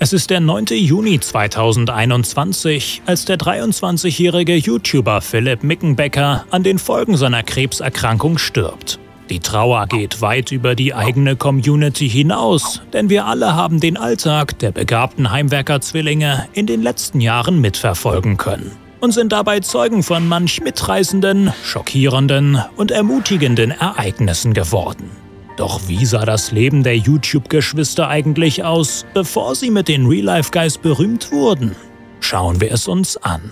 Es ist der 9. Juni 2021, als der 23-jährige YouTuber Philipp Mickenbecker an den Folgen seiner Krebserkrankung stirbt. Die Trauer geht weit über die eigene Community hinaus, denn wir alle haben den Alltag der begabten Heimwerker-Zwillinge in den letzten Jahren mitverfolgen können und sind dabei Zeugen von manch mitreißenden, schockierenden und ermutigenden Ereignissen geworden. Doch wie sah das Leben der YouTube-Geschwister eigentlich aus, bevor sie mit den Real Life Guys berühmt wurden? Schauen wir es uns an.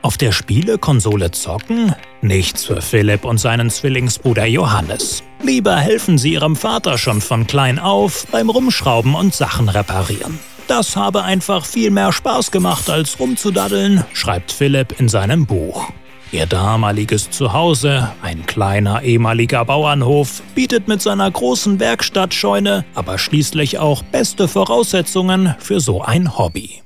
Auf der Spielekonsole zocken? Nichts für Philipp und seinen Zwillingsbruder Johannes. Lieber helfen sie ihrem Vater schon von klein auf beim Rumschrauben und Sachen reparieren. Das habe einfach viel mehr Spaß gemacht als rumzudaddeln, schreibt Philipp in seinem Buch. Ihr damaliges Zuhause, ein kleiner ehemaliger Bauernhof, bietet mit seiner großen Werkstattscheune aber schließlich auch beste Voraussetzungen für so ein Hobby.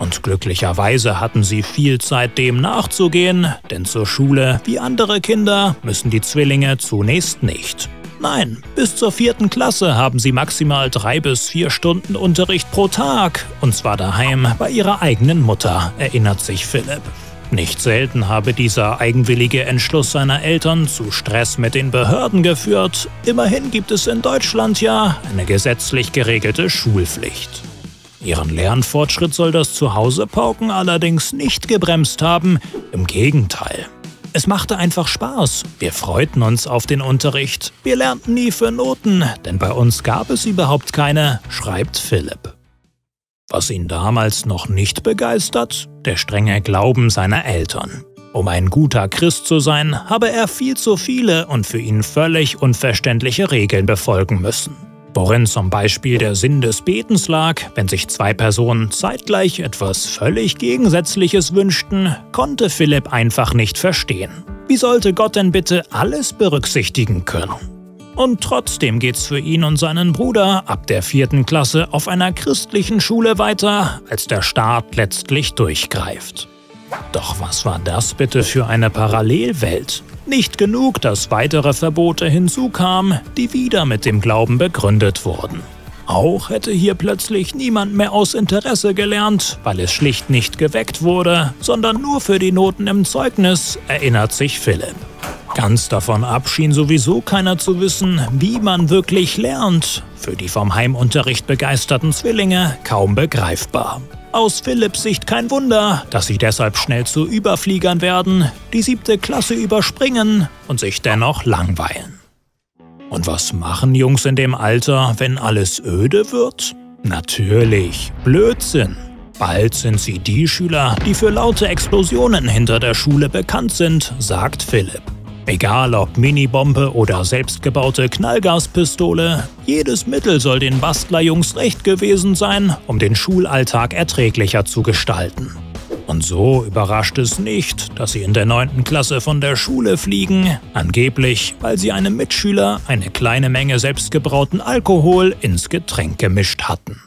Und glücklicherweise hatten sie viel Zeit dem nachzugehen, denn zur Schule wie andere Kinder müssen die Zwillinge zunächst nicht. Nein, bis zur vierten Klasse haben sie maximal drei bis vier Stunden Unterricht pro Tag, und zwar daheim bei ihrer eigenen Mutter, erinnert sich Philipp. Nicht selten habe dieser eigenwillige Entschluss seiner Eltern zu Stress mit den Behörden geführt. Immerhin gibt es in Deutschland ja eine gesetzlich geregelte Schulpflicht. Ihren Lernfortschritt soll das Zuhausepauken allerdings nicht gebremst haben, im Gegenteil. Es machte einfach Spaß. Wir freuten uns auf den Unterricht. Wir lernten nie für Noten, denn bei uns gab es überhaupt keine, schreibt Philipp. Was ihn damals noch nicht begeistert? Der strenge Glauben seiner Eltern. Um ein guter Christ zu sein, habe er viel zu viele und für ihn völlig unverständliche Regeln befolgen müssen. Worin zum Beispiel der Sinn des Betens lag, wenn sich zwei Personen zeitgleich etwas völlig Gegensätzliches wünschten, konnte Philipp einfach nicht verstehen. Wie sollte Gott denn bitte alles berücksichtigen können? Und trotzdem geht's für ihn und seinen Bruder ab der vierten Klasse auf einer christlichen Schule weiter, als der Staat letztlich durchgreift. Doch was war das bitte für eine Parallelwelt? Nicht genug, dass weitere Verbote hinzukamen, die wieder mit dem Glauben begründet wurden. Auch hätte hier plötzlich niemand mehr aus Interesse gelernt, weil es schlicht nicht geweckt wurde, sondern nur für die Noten im Zeugnis, erinnert sich Philipp. Ganz davon ab schien sowieso keiner zu wissen, wie man wirklich lernt. Für die vom Heimunterricht begeisterten Zwillinge kaum begreifbar. Aus Philipps Sicht kein Wunder, dass sie deshalb schnell zu Überfliegern werden, die siebte Klasse überspringen und sich dennoch langweilen. Und was machen Jungs in dem Alter, wenn alles öde wird? Natürlich, Blödsinn. Bald sind sie die Schüler, die für laute Explosionen hinter der Schule bekannt sind, sagt Philipp. Egal ob Minibombe oder selbstgebaute Knallgaspistole, jedes Mittel soll den Bastlerjungs recht gewesen sein, um den Schulalltag erträglicher zu gestalten. Und so überrascht es nicht, dass sie in der 9. Klasse von der Schule fliegen, angeblich, weil sie einem Mitschüler eine kleine Menge selbstgebrauten Alkohol ins Getränk gemischt hatten.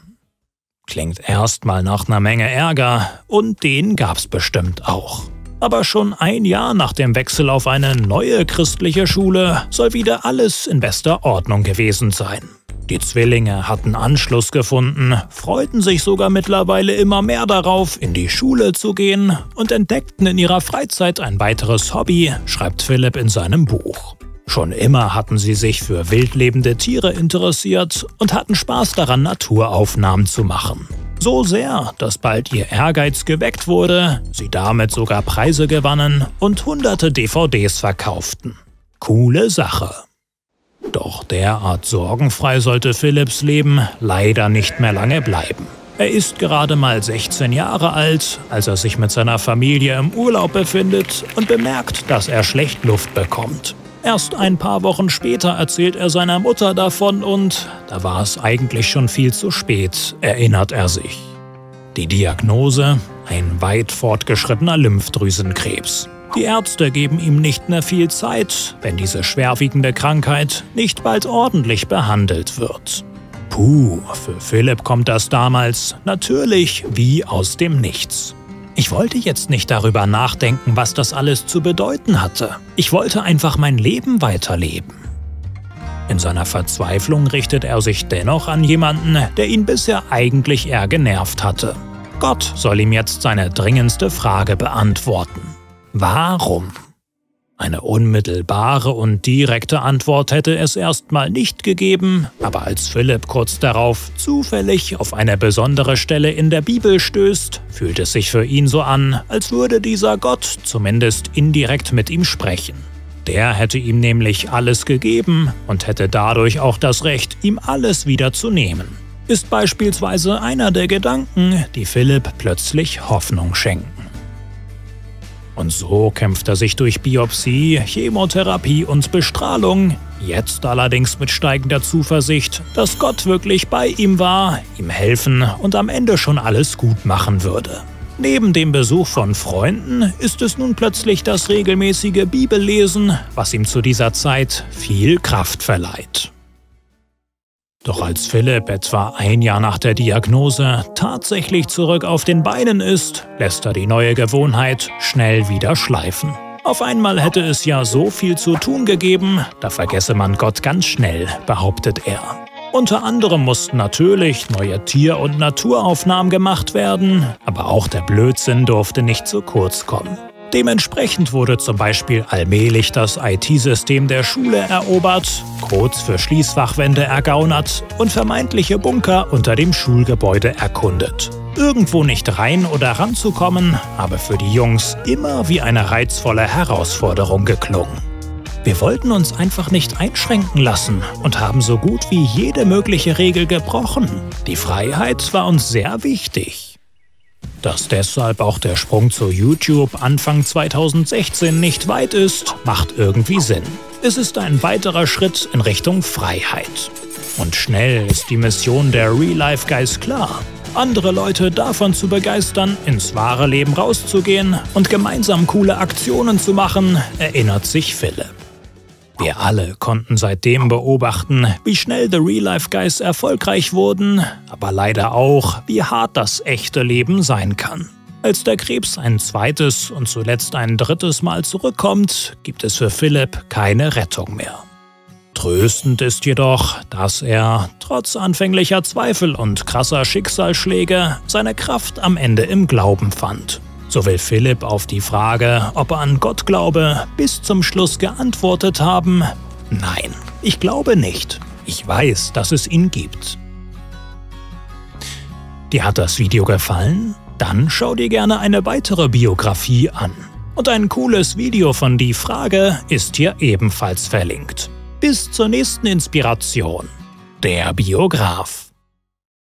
Klingt erstmal nach einer Menge Ärger, und den gab's bestimmt auch. Aber schon ein Jahr nach dem Wechsel auf eine neue christliche Schule soll wieder alles in bester Ordnung gewesen sein. Die Zwillinge hatten Anschluss gefunden, freuten sich sogar mittlerweile immer mehr darauf, in die Schule zu gehen und entdeckten in ihrer Freizeit ein weiteres Hobby, schreibt Philipp in seinem Buch. Schon immer hatten sie sich für wildlebende Tiere interessiert und hatten Spaß daran, Naturaufnahmen zu machen. So sehr, dass bald ihr Ehrgeiz geweckt wurde, sie damit sogar Preise gewannen und hunderte DVDs verkauften. Coole Sache. Doch derart sorgenfrei sollte Philips Leben leider nicht mehr lange bleiben. Er ist gerade mal 16 Jahre alt, als er sich mit seiner Familie im Urlaub befindet und bemerkt, dass er schlecht Luft bekommt. Erst ein paar Wochen später erzählt er seiner Mutter davon und da war es eigentlich schon viel zu spät, erinnert er sich. Die Diagnose? Ein weit fortgeschrittener Lymphdrüsenkrebs. Die Ärzte geben ihm nicht mehr viel Zeit, wenn diese schwerwiegende Krankheit nicht bald ordentlich behandelt wird. Puh, für Philipp kommt das damals natürlich wie aus dem Nichts. Ich wollte jetzt nicht darüber nachdenken, was das alles zu bedeuten hatte. Ich wollte einfach mein Leben weiterleben. In seiner Verzweiflung richtet er sich dennoch an jemanden, der ihn bisher eigentlich eher genervt hatte. Gott soll ihm jetzt seine dringendste Frage beantworten. Warum? Eine unmittelbare und direkte Antwort hätte es erstmal nicht gegeben, aber als Philipp kurz darauf zufällig auf eine besondere Stelle in der Bibel stößt, fühlt es sich für ihn so an, als würde dieser Gott zumindest indirekt mit ihm sprechen. Der hätte ihm nämlich alles gegeben und hätte dadurch auch das Recht, ihm alles wieder zu nehmen. Ist beispielsweise einer der Gedanken, die Philipp plötzlich Hoffnung schenken. Und so kämpft er sich durch Biopsie, Chemotherapie und Bestrahlung, jetzt allerdings mit steigender Zuversicht, dass Gott wirklich bei ihm war, ihm helfen und am Ende schon alles gut machen würde. Neben dem Besuch von Freunden ist es nun plötzlich das regelmäßige Bibellesen, was ihm zu dieser Zeit viel Kraft verleiht. Doch als Philipp etwa ein Jahr nach der Diagnose tatsächlich zurück auf den Beinen ist, lässt er die neue Gewohnheit schnell wieder schleifen. Auf einmal hätte es ja so viel zu tun gegeben, da vergesse man Gott ganz schnell, behauptet er. Unter anderem mussten natürlich neue Tier- und Naturaufnahmen gemacht werden, aber auch der Blödsinn durfte nicht zu kurz kommen. Dementsprechend wurde zum Beispiel allmählich das IT-System der Schule erobert, Codes für Schließfachwände ergaunert und vermeintliche Bunker unter dem Schulgebäude erkundet. Irgendwo nicht rein oder ranzukommen, habe für die Jungs immer wie eine reizvolle Herausforderung geklungen. Wir wollten uns einfach nicht einschränken lassen und haben so gut wie jede mögliche Regel gebrochen. Die Freiheit war uns sehr wichtig. Dass deshalb auch der Sprung zu YouTube Anfang 2016 nicht weit ist, macht irgendwie Sinn. Es ist ein weiterer Schritt in Richtung Freiheit. Und schnell ist die Mission der Real Life Guys klar. Andere Leute davon zu begeistern, ins wahre Leben rauszugehen und gemeinsam coole Aktionen zu machen, erinnert sich Philipp. Wir alle konnten seitdem beobachten, wie schnell The Real Life Guys erfolgreich wurden, aber leider auch, wie hart das echte Leben sein kann. Als der Krebs ein zweites und zuletzt ein drittes Mal zurückkommt, gibt es für Philipp keine Rettung mehr. Tröstend ist jedoch, dass er, trotz anfänglicher Zweifel und krasser Schicksalsschläge, seine Kraft am Ende im Glauben fand so will Philipp auf die Frage, ob er an Gott glaube, bis zum Schluss geantwortet haben, nein, ich glaube nicht. Ich weiß, dass es ihn gibt. Dir hat das Video gefallen? Dann schau dir gerne eine weitere Biografie an. Und ein cooles Video von Die Frage ist hier ebenfalls verlinkt. Bis zur nächsten Inspiration. Der Biograf.